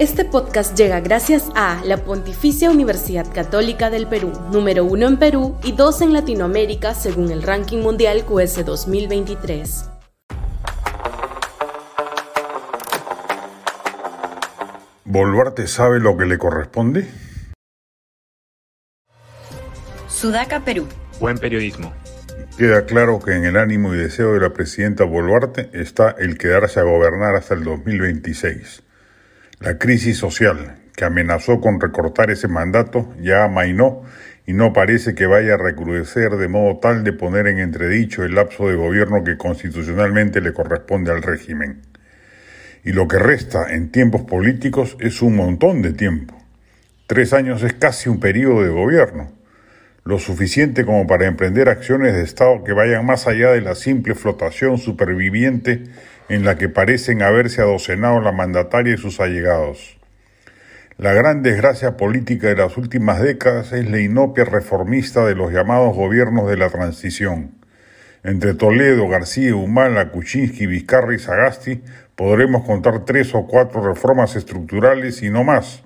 Este podcast llega gracias a la Pontificia Universidad Católica del Perú, número uno en Perú y dos en Latinoamérica según el ranking mundial QS 2023. ¿Boluarte sabe lo que le corresponde? Sudaca, Perú. Buen periodismo. Queda claro que en el ánimo y deseo de la presidenta Boluarte está el quedarse a gobernar hasta el 2026. La crisis social, que amenazó con recortar ese mandato, ya amainó y no parece que vaya a recrudecer de modo tal de poner en entredicho el lapso de gobierno que constitucionalmente le corresponde al régimen. Y lo que resta en tiempos políticos es un montón de tiempo. Tres años es casi un periodo de gobierno, lo suficiente como para emprender acciones de Estado que vayan más allá de la simple flotación superviviente en la que parecen haberse adocenado la mandataria y sus allegados. La gran desgracia política de las últimas décadas es la inopia reformista de los llamados gobiernos de la transición. Entre Toledo, García, Humala, Kuczynski, Vizcarra y Sagasti podremos contar tres o cuatro reformas estructurales y no más.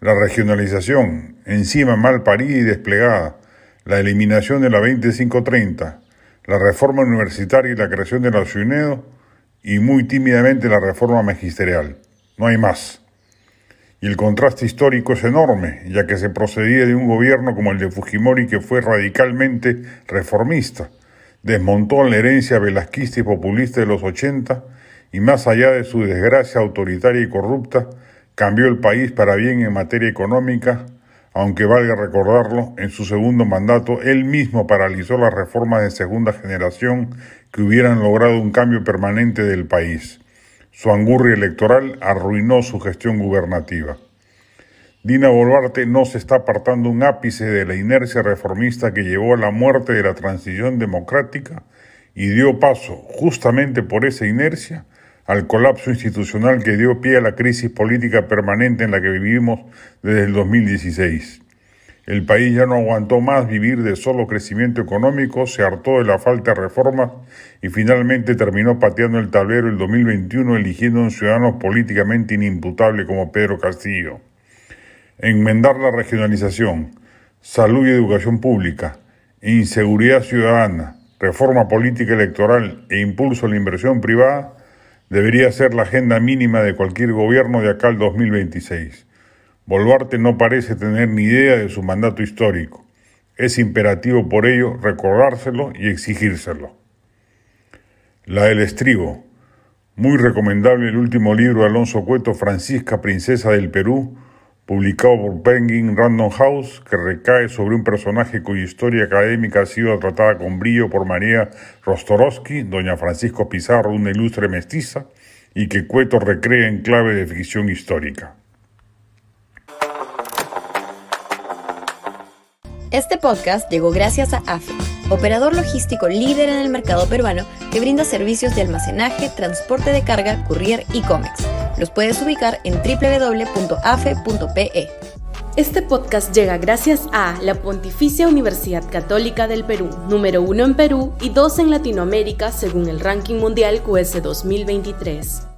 La regionalización, encima mal parida y desplegada, la eliminación de la 2530, la reforma universitaria y la creación de la y muy tímidamente la reforma magisterial. No hay más. Y el contraste histórico es enorme, ya que se procedía de un gobierno como el de Fujimori que fue radicalmente reformista, desmontó la herencia velasquista y populista de los 80 y más allá de su desgracia autoritaria y corrupta, cambió el país para bien en materia económica, aunque valga recordarlo, en su segundo mandato él mismo paralizó las reformas de segunda generación que hubieran logrado un cambio permanente del país. Su angurria electoral arruinó su gestión gubernativa. Dina Boluarte no se está apartando un ápice de la inercia reformista que llevó a la muerte de la transición democrática y dio paso, justamente por esa inercia, al colapso institucional que dio pie a la crisis política permanente en la que vivimos desde el 2016. El país ya no aguantó más vivir de solo crecimiento económico, se hartó de la falta de reformas y finalmente terminó pateando el tablero el 2021 eligiendo a un ciudadano políticamente inimputable como Pedro Castillo. Enmendar la regionalización, salud y educación pública, inseguridad ciudadana, reforma política electoral e impulso a la inversión privada debería ser la agenda mínima de cualquier gobierno de acá al 2026. Boluarte no parece tener ni idea de su mandato histórico. Es imperativo por ello recordárselo y exigírselo. La del estribo. Muy recomendable el último libro de Alonso Cueto, Francisca, Princesa del Perú, publicado por Penguin Random House, que recae sobre un personaje cuya historia académica ha sido tratada con brillo por María Rostorowski, doña Francisco Pizarro, una ilustre mestiza, y que Cueto recrea en clave de ficción histórica. Este podcast llegó gracias a AFE, operador logístico líder en el mercado peruano que brinda servicios de almacenaje, transporte de carga, courier y cómics los puedes ubicar en www.afe.pe. Este podcast llega gracias a la Pontificia Universidad Católica del Perú, número uno en Perú y dos en Latinoamérica según el ranking mundial QS 2023.